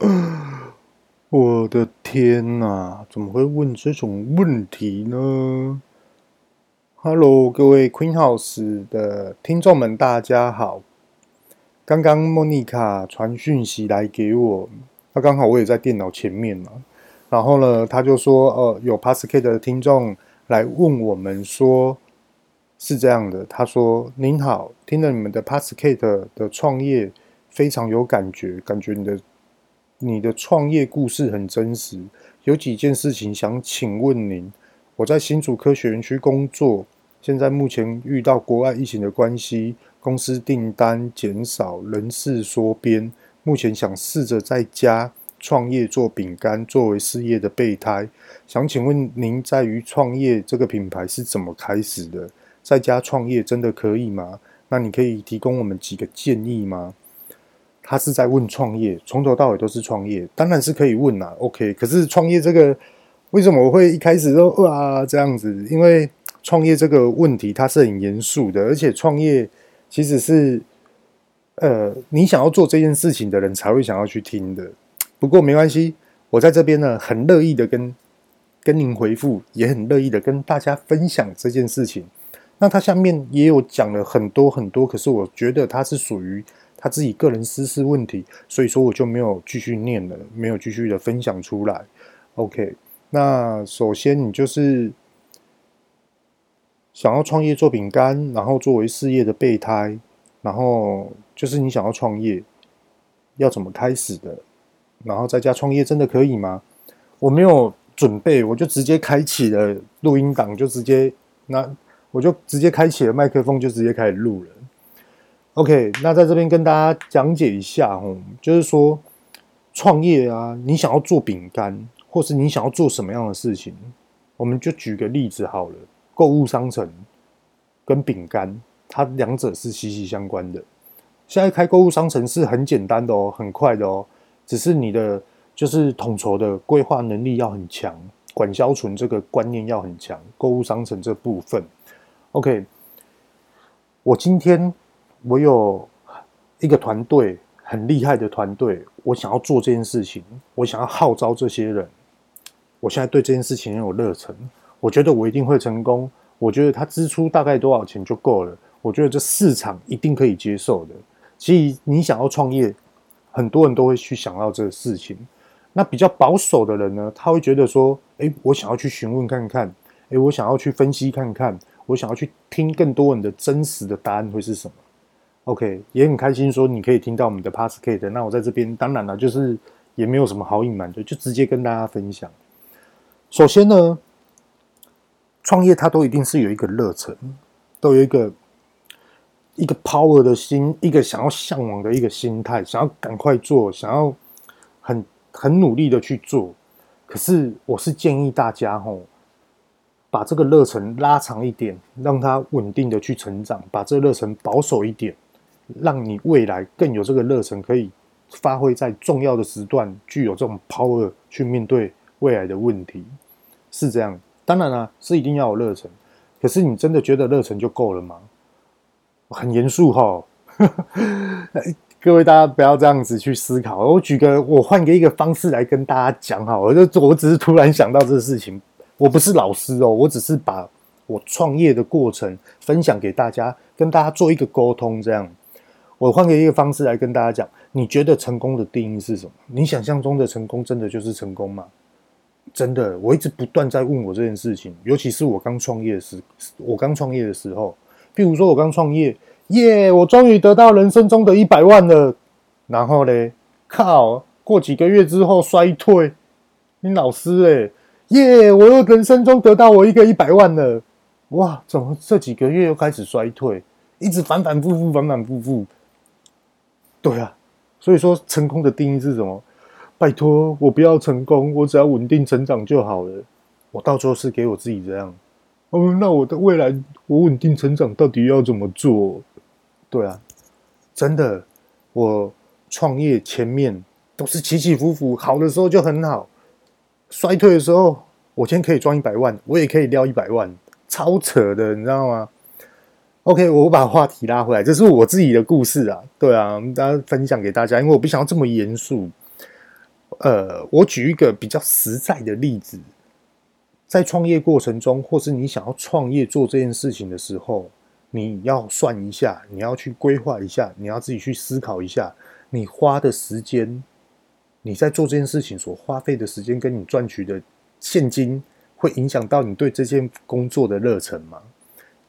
我的天哪，怎么会问这种问题呢？Hello，各位 Queen House 的听众们，大家好。刚刚莫妮卡传讯息来给我，那刚好我也在电脑前面嘛。然后呢，他就说，呃，有 Podcast 的听众来问我们说，是这样的，他说：“您好，听了你们的 Podcast 的创业，非常有感觉，感觉你的。”你的创业故事很真实，有几件事情想请问您。我在新竹科学园区工作，现在目前遇到国外疫情的关系，公司订单减少，人事缩编，目前想试着在家创业做饼干，作为事业的备胎。想请问您，在于创业这个品牌是怎么开始的？在家创业真的可以吗？那你可以提供我们几个建议吗？他是在问创业，从头到尾都是创业，当然是可以问啦。OK，可是创业这个为什么我会一开始都哇这样子？因为创业这个问题它是很严肃的，而且创业其实是呃你想要做这件事情的人才会想要去听的。不过没关系，我在这边呢很乐意的跟跟您回复，也很乐意的跟大家分享这件事情。那他下面也有讲了很多很多，可是我觉得他是属于。他自己个人私事问题，所以说我就没有继续念了，没有继续的分享出来。OK，那首先你就是想要创业做饼干，然后作为事业的备胎，然后就是你想要创业，要怎么开始的？然后在家创业真的可以吗？我没有准备，我就直接开启了录音档，就直接那我就直接开启了麦克风，就直接开始录了。OK，那在这边跟大家讲解一下哦，就是说创业啊，你想要做饼干，或是你想要做什么样的事情，我们就举个例子好了。购物商城跟饼干，它两者是息息相关的。现在开购物商城是很简单的哦，很快的哦，只是你的就是统筹的规划能力要很强，管销存这个观念要很强。购物商城这部分，OK，我今天。我有一个团队，很厉害的团队。我想要做这件事情，我想要号召这些人。我现在对这件事情很有热忱，我觉得我一定会成功。我觉得他支出大概多少钱就够了。我觉得这市场一定可以接受的。其实你想要创业，很多人都会去想到这个事情。那比较保守的人呢，他会觉得说：“诶，我想要去询问看看，诶，我想要去分析看看，我想要去听更多人的真实的答案会是什么。” OK，也很开心说你可以听到我们的 Podcast。那我在这边当然了，就是也没有什么好隐瞒的，就直接跟大家分享。首先呢，创业它都一定是有一个热忱，都有一个一个 power 的心，一个想要向往的一个心态，想要赶快做，想要很很努力的去做。可是我是建议大家吼，把这个热忱拉长一点，让它稳定的去成长，把这个热忱保守一点。让你未来更有这个热忱，可以发挥在重要的时段，具有这种 power 去面对未来的问题，是这样。当然了，是一定要有热忱。可是你真的觉得热忱就够了吗？很严肃哈，各位大家不要这样子去思考。我举个，我换个一个方式来跟大家讲哈。我就我只是突然想到这个事情，我不是老师哦，我只是把我创业的过程分享给大家，跟大家做一个沟通，这样。我换个一个方式来跟大家讲，你觉得成功的定义是什么？你想象中的成功真的就是成功吗？真的，我一直不断在问我这件事情，尤其是我刚创业时，我刚创业的时候，譬如说我刚创业，耶，我终于得到人生中的一百万了，然后嘞，靠，过几个月之后衰退，你老师哎，耶，我又人生中得到我一个一百万了，哇，怎么这几个月又开始衰退，一直反反复复，反反复复。对啊，所以说成功的定义是什么？拜托，我不要成功，我只要稳定成长就好了。我到时候是给我自己这样。哦，那我的未来我稳定成长到底要怎么做？对啊，真的，我创业前面都是起起伏伏，好的时候就很好，衰退的时候，我今天可以赚一百万，我也可以撩一百万，超扯的，你知道吗？OK，我把话题拉回来，这是我自己的故事啊，对啊，大家分享给大家，因为我不想要这么严肃。呃，我举一个比较实在的例子，在创业过程中，或是你想要创业做这件事情的时候，你要算一下，你要去规划一下，你要自己去思考一下，你花的时间，你在做这件事情所花费的时间，跟你赚取的现金，会影响到你对这件工作的热忱吗？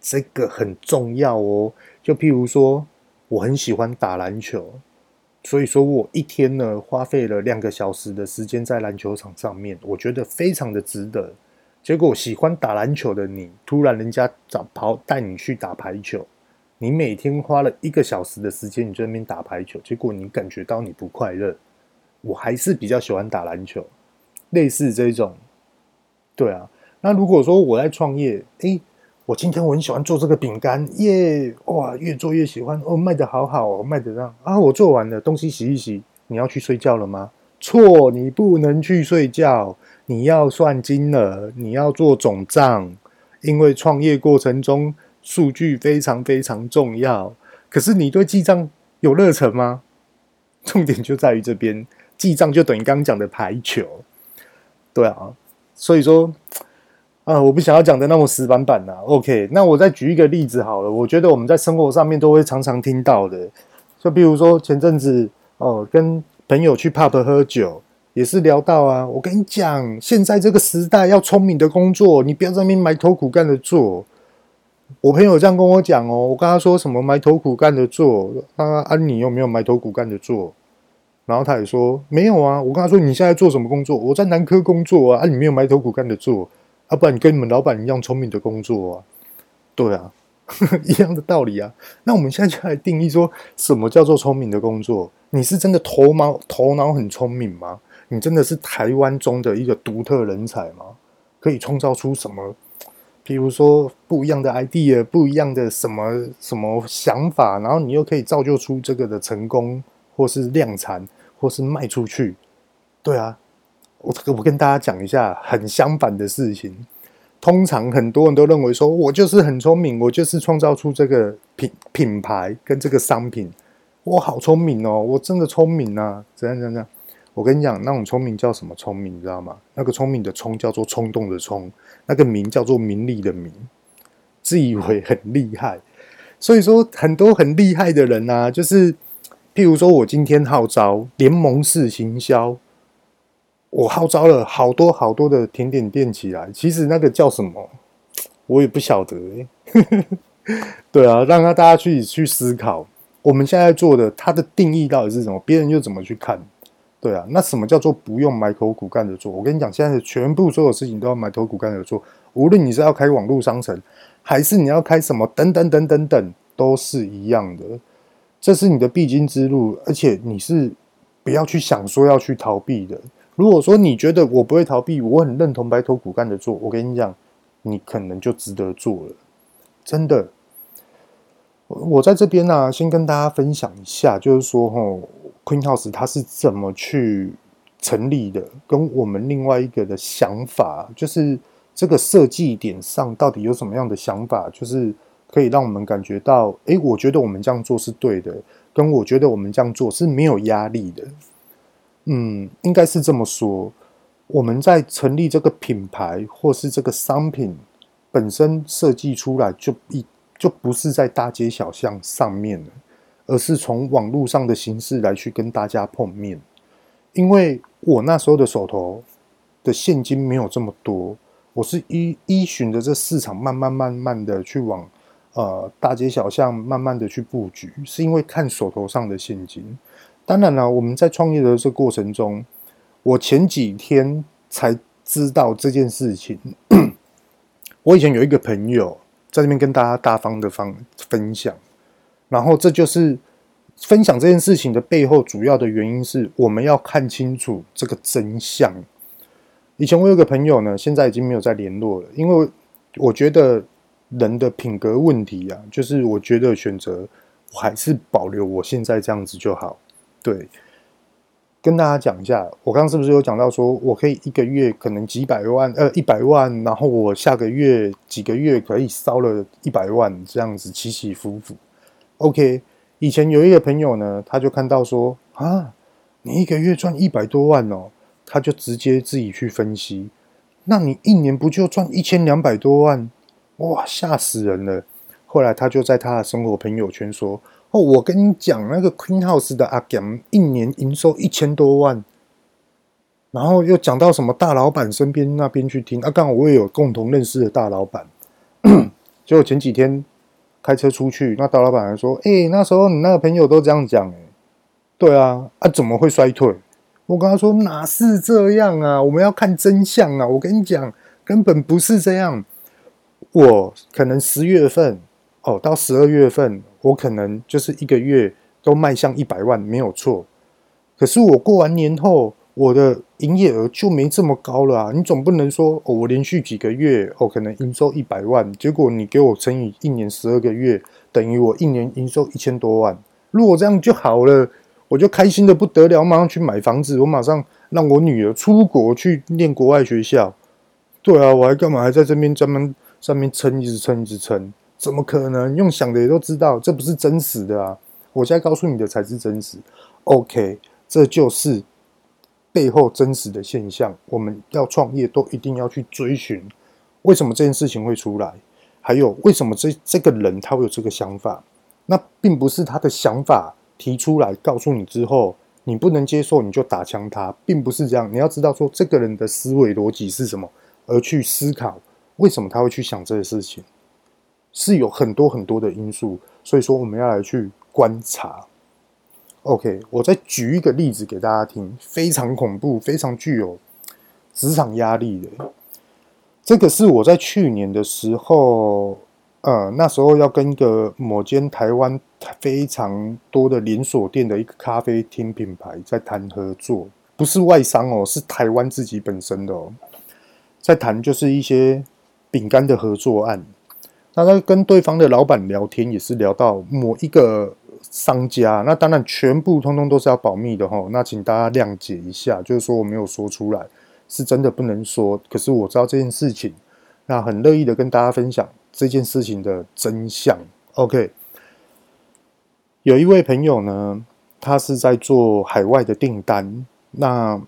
这个很重要哦。就譬如说，我很喜欢打篮球，所以说我一天呢花费了两个小时的时间在篮球场上面，我觉得非常的值得。结果喜欢打篮球的你，突然人家找跑带你去打排球，你每天花了一个小时的时间你在那边打排球，结果你感觉到你不快乐。我还是比较喜欢打篮球，类似这种，对啊。那如果说我在创业，诶，我今天我很喜欢做这个饼干，耶，哇，越做越喜欢，哦，卖得好好哦，卖得这样啊，我做完了，东西洗一洗，你要去睡觉了吗？错，你不能去睡觉。你要算金额，你要做总账，因为创业过程中数据非常非常重要。可是你对记账有热忱吗？重点就在于这边，记账就等于刚刚讲的排球，对啊。所以说啊，我不想要讲的那么死板板呐。OK，那我再举一个例子好了。我觉得我们在生活上面都会常常听到的，就比如说前阵子哦，跟朋友去 pub 喝酒。也是聊到啊，我跟你讲，现在这个时代要聪明的工作，你不要在那边埋头苦干的做。我朋友这样跟我讲哦，我跟他说什么埋头苦干的做，啊啊，你有没有埋头苦干的做？然后他也说没有啊。我跟他说你现在做什么工作？我在南科工作啊，啊，你没有埋头苦干的做，啊，不然你跟你们老板一样聪明的工作啊？对啊，一样的道理啊。那我们现在就来定义说什么叫做聪明的工作？你是真的头脑头脑很聪明吗？你真的是台湾中的一个独特人才吗？可以创造出什么？比如说不一样的 idea，不一样的什么什么想法，然后你又可以造就出这个的成功，或是量产，或是卖出去。对啊，我我跟大家讲一下很相反的事情。通常很多人都认为说，我就是很聪明，我就是创造出这个品品牌跟这个商品，我好聪明哦，我真的聪明啊，怎样怎样怎样。我跟你讲，那种聪明叫什么聪明？你知道吗？那个聪明的聪叫做冲动的冲，那个名叫做名利的名，自以为很厉害。所以说，很多很厉害的人啊，就是譬如说我今天号召联盟式行销，我号召了好多好多的甜点店起来，其实那个叫什么，我也不晓得欸。对啊，让他大家去去思考，我们现在做的它的定义到底是什么？别人又怎么去看？对啊，那什么叫做不用埋头苦干的做？我跟你讲，现在全部所有事情都要埋头苦干的做，无论你是要开网络商城，还是你要开什么等等等等等，都是一样的。这是你的必经之路，而且你是不要去想说要去逃避的。如果说你觉得我不会逃避，我很认同埋头苦干的做，我跟你讲，你可能就值得做了，真的。我在这边呢、先跟大家分享一下，就是说，吼。Queen House 它是怎么去成立的？跟我们另外一个的想法，就是这个设计点上到底有什么样的想法？就是可以让我们感觉到，诶，我觉得我们这样做是对的，跟我觉得我们这样做是没有压力的。嗯，应该是这么说。我们在成立这个品牌或是这个商品本身设计出来，就一就不是在大街小巷上面。而是从网络上的形式来去跟大家碰面，因为我那时候的手头的现金没有这么多，我是依依循着这市场慢慢慢慢的去往呃大街小巷慢慢的去布局，是因为看手头上的现金。当然了，我们在创业的这过程中，我前几天才知道这件事情。我以前有一个朋友在那边跟大家大方的方分享。然后，这就是分享这件事情的背后主要的原因是，我们要看清楚这个真相。以前我有个朋友呢，现在已经没有再联络了，因为我觉得人的品格问题啊，就是我觉得选择我还是保留我现在这样子就好。对，跟大家讲一下，我刚刚是不是有讲到说，我可以一个月可能几百万，呃，一百万，然后我下个月几个月可以烧了一百万，这样子起起伏伏。OK，以前有一个朋友呢，他就看到说啊，你一个月赚一百多万哦，他就直接自己去分析，那你一年不就赚一千两百多万？哇，吓死人了！后来他就在他的生活朋友圈说：“哦，我跟你讲，那个 Queen House 的阿 Gam 一年营收一千多万。”然后又讲到什么大老板身边那边去听啊，刚好我也有共同认识的大老板。结果前几天开车出去，那大老板还说：“哎、那时候你那个朋友都这样讲，哎，对啊，啊怎么会衰退？”我跟他说：“哪是这样啊？我们要看真相啊！我跟你讲，根本不是这样。我可能十月份哦，到十二月份，我可能就是一个月都迈向一百万，没有错。可是我过完年后。”我的营业额就没这么高了啊！你总不能说，我连续几个月哦，可能营收一百万，结果你给我乘以一年十二个月，等于我一年营收一千多万。如果这样就好了，我就开心的不得了，马上去买房子，我马上让我女儿出国去念国外学校。对啊，我还干嘛还在这边专门上面撑，一直撑，一直撑？怎么可能？用想的也都知道，这不是真实的啊！我现在告诉你的才是真实。OK，这就是。背后真实的现象，我们要创业都一定要去追寻，为什么这件事情会出来？还有为什么这这个人他会有这个想法？那并不是他的想法提出来告诉你之后，你不能接受你就打枪他，并不是这样。你要知道说这个人的思维逻辑是什么，而去思考为什么他会去想这个事情，是有很多很多的因素。所以说我们要来去观察。OK，我再举一个例子给大家听，非常恐怖、非常具有职场压力的。这个是我在去年的时候，呃，那时候要跟一个某间台湾非常多的连锁店的一个咖啡厅品牌在谈合作，不是外商哦，是台湾自己本身的哦，在谈就是一些饼干的合作案。那他跟对方的老板聊天，也是聊到某一个。商家，那当然全部通通都是要保密的齁，那请大家谅解一下，就是说我没有说出来，是真的不能说。可是我知道这件事情，那很乐意的跟大家分享这件事情的真相。OK，有一位朋友呢，他是在做海外的订单，那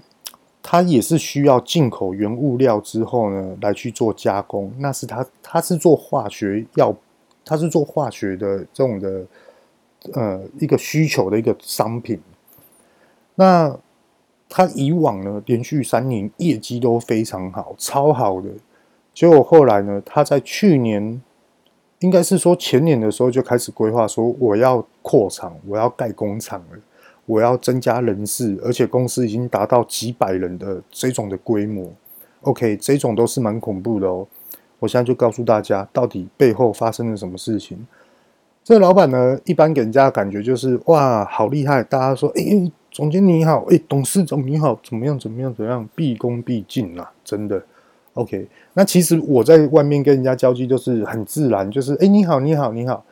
他也是需要进口原物料之后呢，来去做加工。那是他，他是做化学药，他是做化学的这种的。呃，一个需求的一个商品，那他以往呢，连续三年业绩都非常好，超好的。结果后来呢，他在去年，应该是说前年的时候就开始规划，说我要扩厂，我要盖工厂了，我要增加人事，而且公司已经达到几百人的这种的规模。OK，这种都是蛮恐怖的哦。我现在就告诉大家，到底背后发生了什么事情。这个老板呢，一般给人家的感觉就是哇，好厉害！大家说，哎、欸，总监你好，哎、董事长你好，怎么样？怎么样？怎么样？毕恭毕敬啊，真的。OK，那其实我在外面跟人家交际就是很自然，就是哎、你好，你好，你好，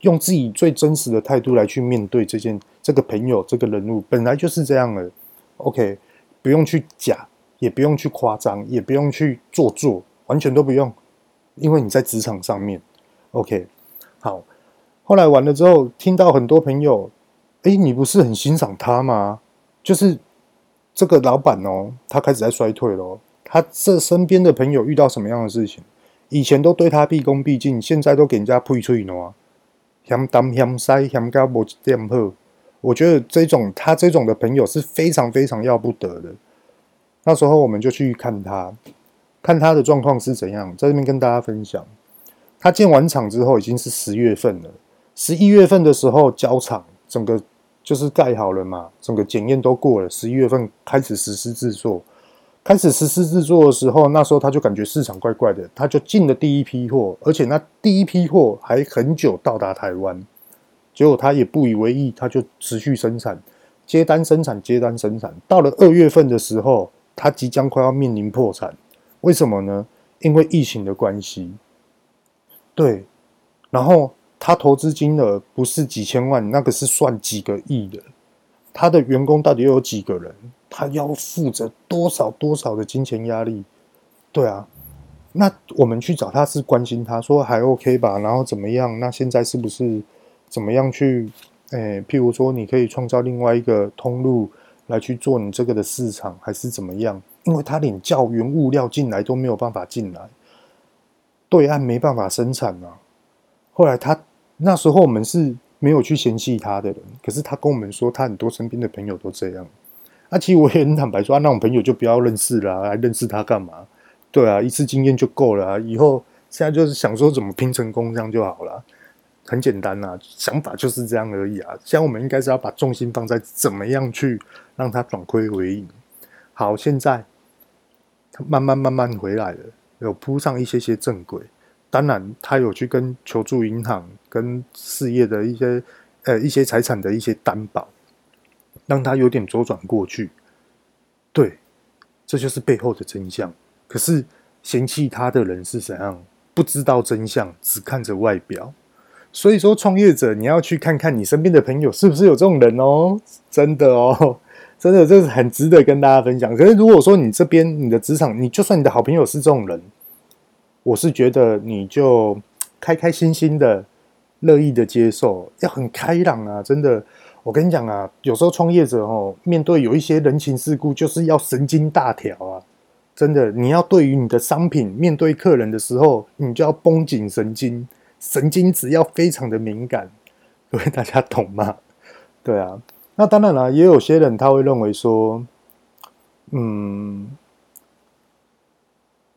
用自己最真实的态度来去面对这件这个朋友这个人物，本来就是这样的。OK，不用去假，也不用去夸张，也不用去做作，完全都不用，因为你在职场上面。OK，好。后来完了之后，听到很多朋友，哎，你不是很欣赏他吗？就是这个老板哦，他开始在衰退了。他这身边的朋友遇到什么样的事情？以前都对他毕恭毕敬，现在都给人家呸催呢，嫌东嫌西嫌高不点破。我觉得这种他这种的朋友是非常非常要不得的。那时候我们就去看他，看他的状况是怎样，在这边跟大家分享。他建完厂之后已经是十月份了。十一月份的时候交厂，整个就是盖好了嘛，整个检验都过了。十一月份开始实施制作，开始实施制作的时候，那时候他就感觉市场怪怪的，他就进了第一批货，而且那第一批货还很久到达台湾，结果他也不以为意，他就持续生产，接单生产，接单生产。到了二月份的时候，他即将快要面临破产，为什么呢？因为疫情的关系。对，然后。他投资金额不是几千万，那个是算几个亿的。他的员工到底又有几个人？他要负责多少多少的金钱压力？对啊，那我们去找他是关心他说还 OK 吧，然后怎么样？那现在是不是怎么样去？诶，譬如说你可以创造另外一个通路，来去做你这个的市场，还是怎么样？因为他连教员物料进来都没有办法进来，对岸没办法生产啊。后来他那时候我们是没有去嫌弃他的人，可是他跟我们说，他很多身边的朋友都这样。那、其实我也很坦白说，啊、那种朋友就不要认识了、啊，还认识他干嘛？对啊，一次经验就够了啊。以后现在就是想说怎么拼成功，这样就好了，很简单啊，想法就是这样而已啊。现在我们应该是要把重心放在怎么样去让他转亏为盈。好，现在。慢慢慢慢回来了，有铺上一些些正轨。当然，他有去跟求助银行、跟事业的一些呃一些财产的一些担保，让他有点周转过去。对，这就是背后的真相。可是嫌弃他的人是怎样？不知道真相，只看着外表。所以说，创业者你要去看看你身边的朋友是不是有这种人哦，真的哦。真的，这是很值得跟大家分享。可是，如果说你这边你的职场，你就算你的好朋友是这种人，我是觉得你就开开心心的、乐意的接受，要很开朗啊！真的，我跟你讲啊，有时候创业者哦，面对有一些人情世故，就是要神经大条啊！真的，你要对于你的商品面对客人的时候，你就要绷紧神经，神经质要非常的敏感。各 位大家懂吗？对啊。那当然了，也有些人他会认为说，嗯，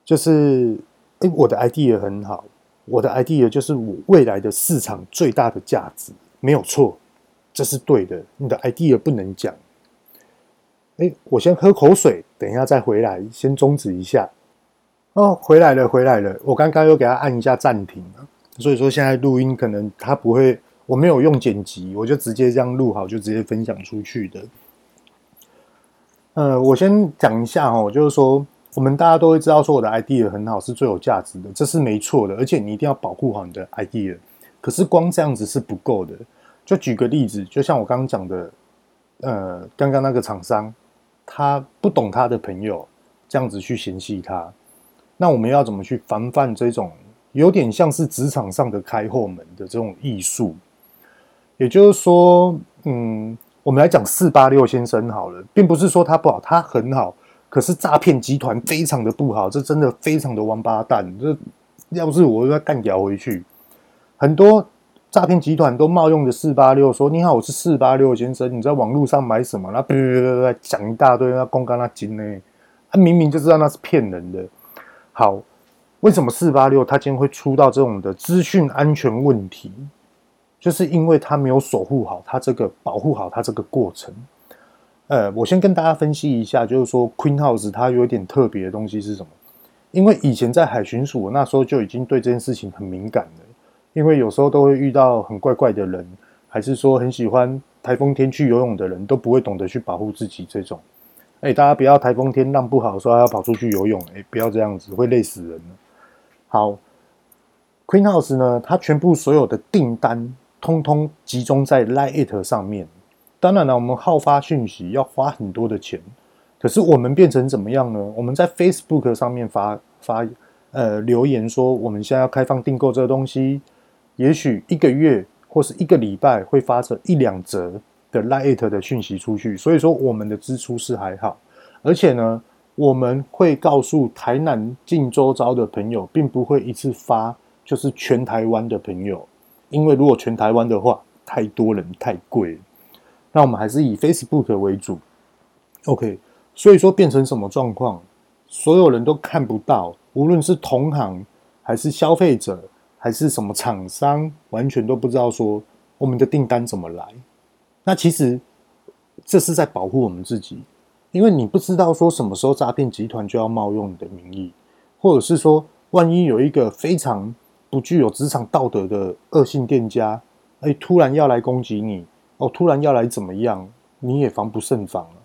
就是，哎，我的 idea 很好，我的 idea 就是我未来的市场最大的价值，没有错，这是对的。你的 idea 不能讲。哎，我先喝口水，等一下再回来，先终止一下。哦，回来了，回来了。我刚刚又给他按一下暂停了，所以说现在录音可能他不会。我没有用剪辑，我就直接这样录好，就直接分享出去的。呃，我先讲一下哦，就是说，我们大家都会知道，说我的 idea 很好，是最有价值的，这是没错的。而且你一定要保护好你的 idea。可是光这样子是不够的。就举个例子，就像我刚刚讲的，呃，刚刚那个厂商，他不懂他的朋友，这样子去嫌弃他，那我们要怎么去防范这种有点像是职场上的开后门的这种艺术？也就是说，嗯，我们来讲四八六先生好了，并不是说他不好，他很好，可是诈骗集团非常的不好，这真的非常的王八蛋。这要是我要干掉回去，很多诈骗集团都冒用的四八六说：“你好，我是四八六先生，你在网络上买什么？”那别别别别讲一大堆，那公干那金呢？他明明就知道那是骗人的。好，为什么四八六他今天会出到这种的资讯安全问题？就是因为他没有守护好他这个保护好他这个过程，呃，我先跟大家分析一下，就是说 Queen House 它有一点特别的东西是什么？因为以前在海巡署那时候就已经对这件事情很敏感了，因为有时候都会遇到很怪怪的人，还是说很喜欢台风天去游泳的人都不会懂得去保护自己这种。哎，大家不要台风天浪不好说要跑出去游泳，哎，不要这样子会累死人。好，Queen House 呢，它全部所有的订单。通通集中在 LINE@ 上面，当然了，我们好发讯息要花很多的钱，可是我们变成怎么样呢？我们在 Facebook 上面发发呃留言说，我们现在要开放订购这个东西，也许一个月或是一个礼拜会发这一两折的 LINE@ 的讯息出去，所以说我们的支出是还好，而且呢，我们会告诉台南近周遭的朋友，并不会一次发，就是全台湾的朋友。因为如果全台湾的话，太多人太贵，那我们还是以 Facebook 为主。OK，所以说变成什么状况？所有人都看不到，无论是同行还是消费者，还是什么厂商，完全都不知道说我们的订单怎么来。那其实这是在保护我们自己，因为你不知道说什么时候诈骗集团就要冒用你的名义，或者是说万一有一个非常。不具有职场道德的恶性店家，哎，突然要来攻击你，哦，突然要来怎么样，你也防不胜防了。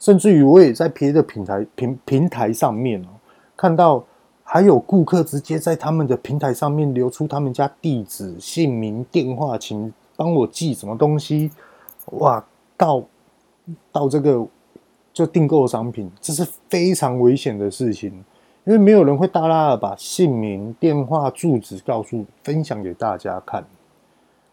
甚至于，我也在别的平台平平台上面哦，看到还有顾客直接在他们的平台上面留出他们家地址、姓名、电话，请帮我寄什么东西，哇，到到这个就订购商品，这是非常危险的事情。因为没有人会大大的把姓名、电话、住址告诉、分享给大家看，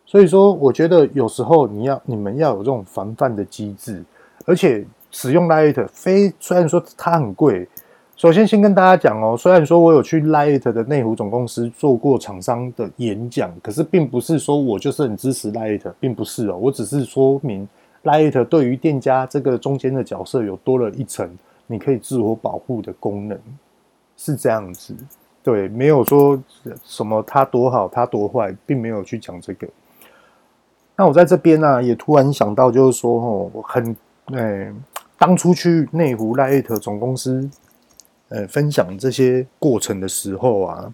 所以说，我觉得有时候你要、你们要有这种防范的机制，而且使用 Lighter 非虽然说它很贵，首先先跟大家讲哦，虽然说我有去 Light 的内湖总公司做过厂商的演讲，可是并不是说我就是很支持 Light，并不是哦，我只是说明 Light 对于店家这个中间的角色有多了一层，你可以自我保护的功能，是这样子。对，没有说什么它多好，它多坏，并没有去讲这个。那我在这边呢、啊，也突然想到，就是说，哦，我很，哎，当初去内湖 Lite 总公司，呃，分享这些过程的时候啊，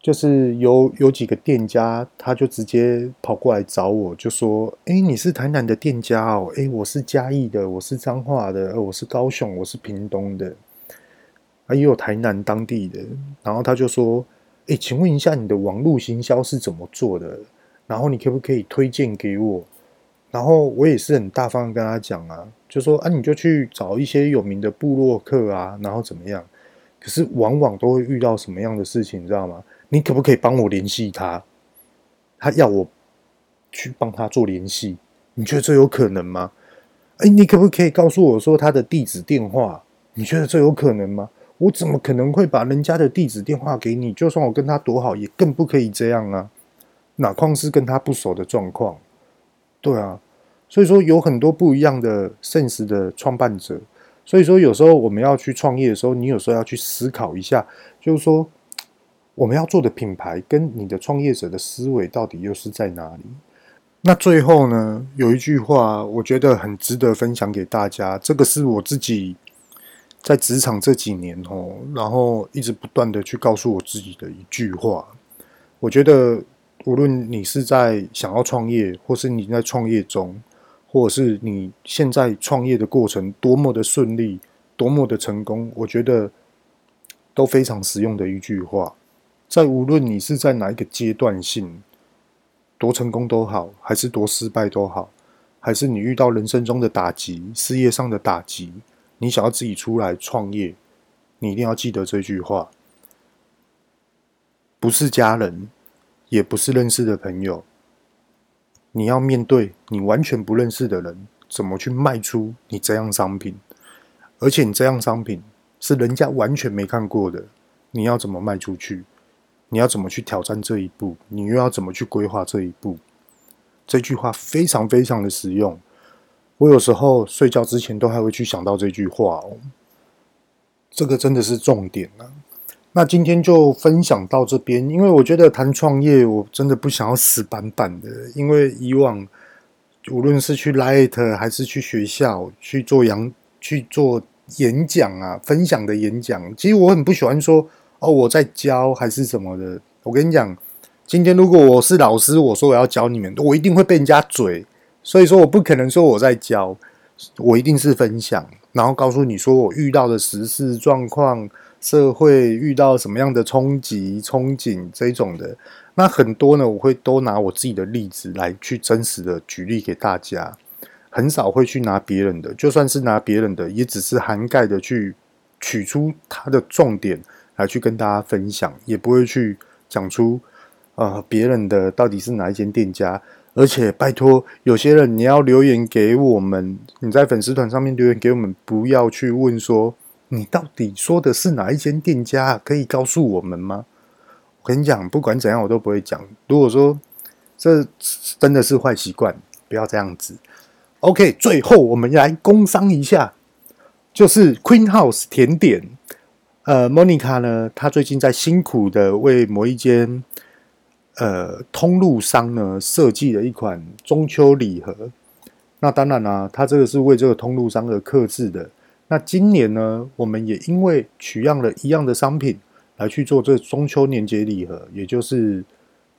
就是有有几个店家，他就直接跑过来找我，就说：“哎，你是台南的店家哦，哎，我是嘉义的，我是彰化的，我是高雄，我是屏东的。”啊，也有台南当地的，然后他就说：“哎，请问一下，你的网络行销是怎么做的？然后你可不可以推荐给我？”然后我也是很大方的跟他讲啊，就说：“啊，你就去找一些有名的部落客啊，然后怎么样？可是往往都会遇到什么样的事情，你知道吗？你可不可以帮我联系他？他要我去帮他做联系，你觉得这有可能吗？哎，你可不可以告诉我说他的地址电话？你觉得这有可能吗？”我怎么可能会把人家的地址电话给你？就算我跟他多好，也更不可以这样啊！哪况是跟他不熟的状况。对啊，所以说有很多不一样的 sense 的创办者。所以说有时候我们要去创业的时候，你有时候要去思考一下，就是说我们要做的品牌跟你的创业者的思维到底又是在哪里？那最后呢，有一句话我觉得很值得分享给大家，这个是我自己。在职场这几年哦，然后一直不断的去告诉我自己的一句话，我觉得无论你是在想要创业，或是你在创业中，或者是你现在创业的过程多么的顺利，多么的成功，我觉得都非常实用的一句话。在无论你是在哪一个阶段性，多成功都好，还是多失败都好，还是你遇到人生中的打击，事业上的打击。你想要自己出来创业，你一定要记得这句话：不是家人，也不是认识的朋友，你要面对你完全不认识的人，怎么去卖出你这样商品？而且你这样商品是人家完全没看过的，你要怎么卖出去？你要怎么去挑战这一步？你又要怎么去规划这一步？这句话非常非常的实用。我有时候睡觉之前都还会去想到这句话哦，这个真的是重点啊。那今天就分享到这边，因为我觉得谈创业，我真的不想要死板板的。因为以往无论是去 Lite 还是去学校去做讲去做演讲啊，分享的演讲，其实我很不喜欢说哦，我在教还是什么的。我跟你讲，今天如果我是老师，我说我要教你们，我一定会被人家嘴。所以说，我不可能说我在教，我一定是分享，然后告诉你说我遇到的时事状况、社会遇到什么样的冲击、憧憬这种的。那很多呢，我会都拿我自己的例子来去真实的举例给大家，很少会去拿别人的，就算是拿别人的，也只是涵盖的去取出它的重点来去跟大家分享，也不会去讲出呃别人的到底是哪一间店家。而且拜托，有些人你要留言给我们，你在粉丝团上面留言给我们，不要去问说你到底说的是哪一间店家，可以告诉我们吗？我跟你讲，不管怎样我都不会讲。如果说这真的是坏习惯，不要这样子。OK，最后我们来工商一下，就是 Queen House 甜点。呃，Monica 呢，她最近在辛苦的为某一间。呃，通路商呢设计了一款中秋礼盒，那当然啦、啊，它这个是为这个通路商而刻制的。那今年呢，我们也因为取样了一样的商品来去做这中秋年节礼盒，也就是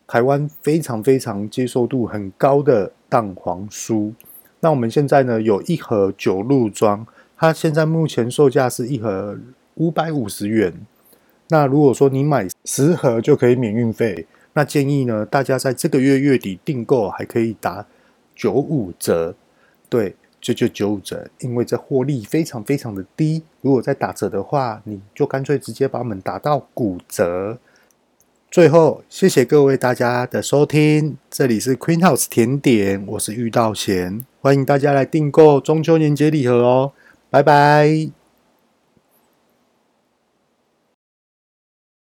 台湾非常非常接受度很高的蛋黄酥。那我们现在呢有一盒九入装，它现在目前售价是一盒五百五十元。那如果说你买十盒就可以免运费。那建议呢，大家在这个月月底订购还可以打九五折，对，九九九五折，因为这获利非常非常的低。如果再打折的话，你就干脆直接把我们打到骨折。最后，谢谢各位大家的收听，这里是 Queen House 甜点，我是玉道贤。欢迎大家来订购中秋年节礼盒哦，拜拜。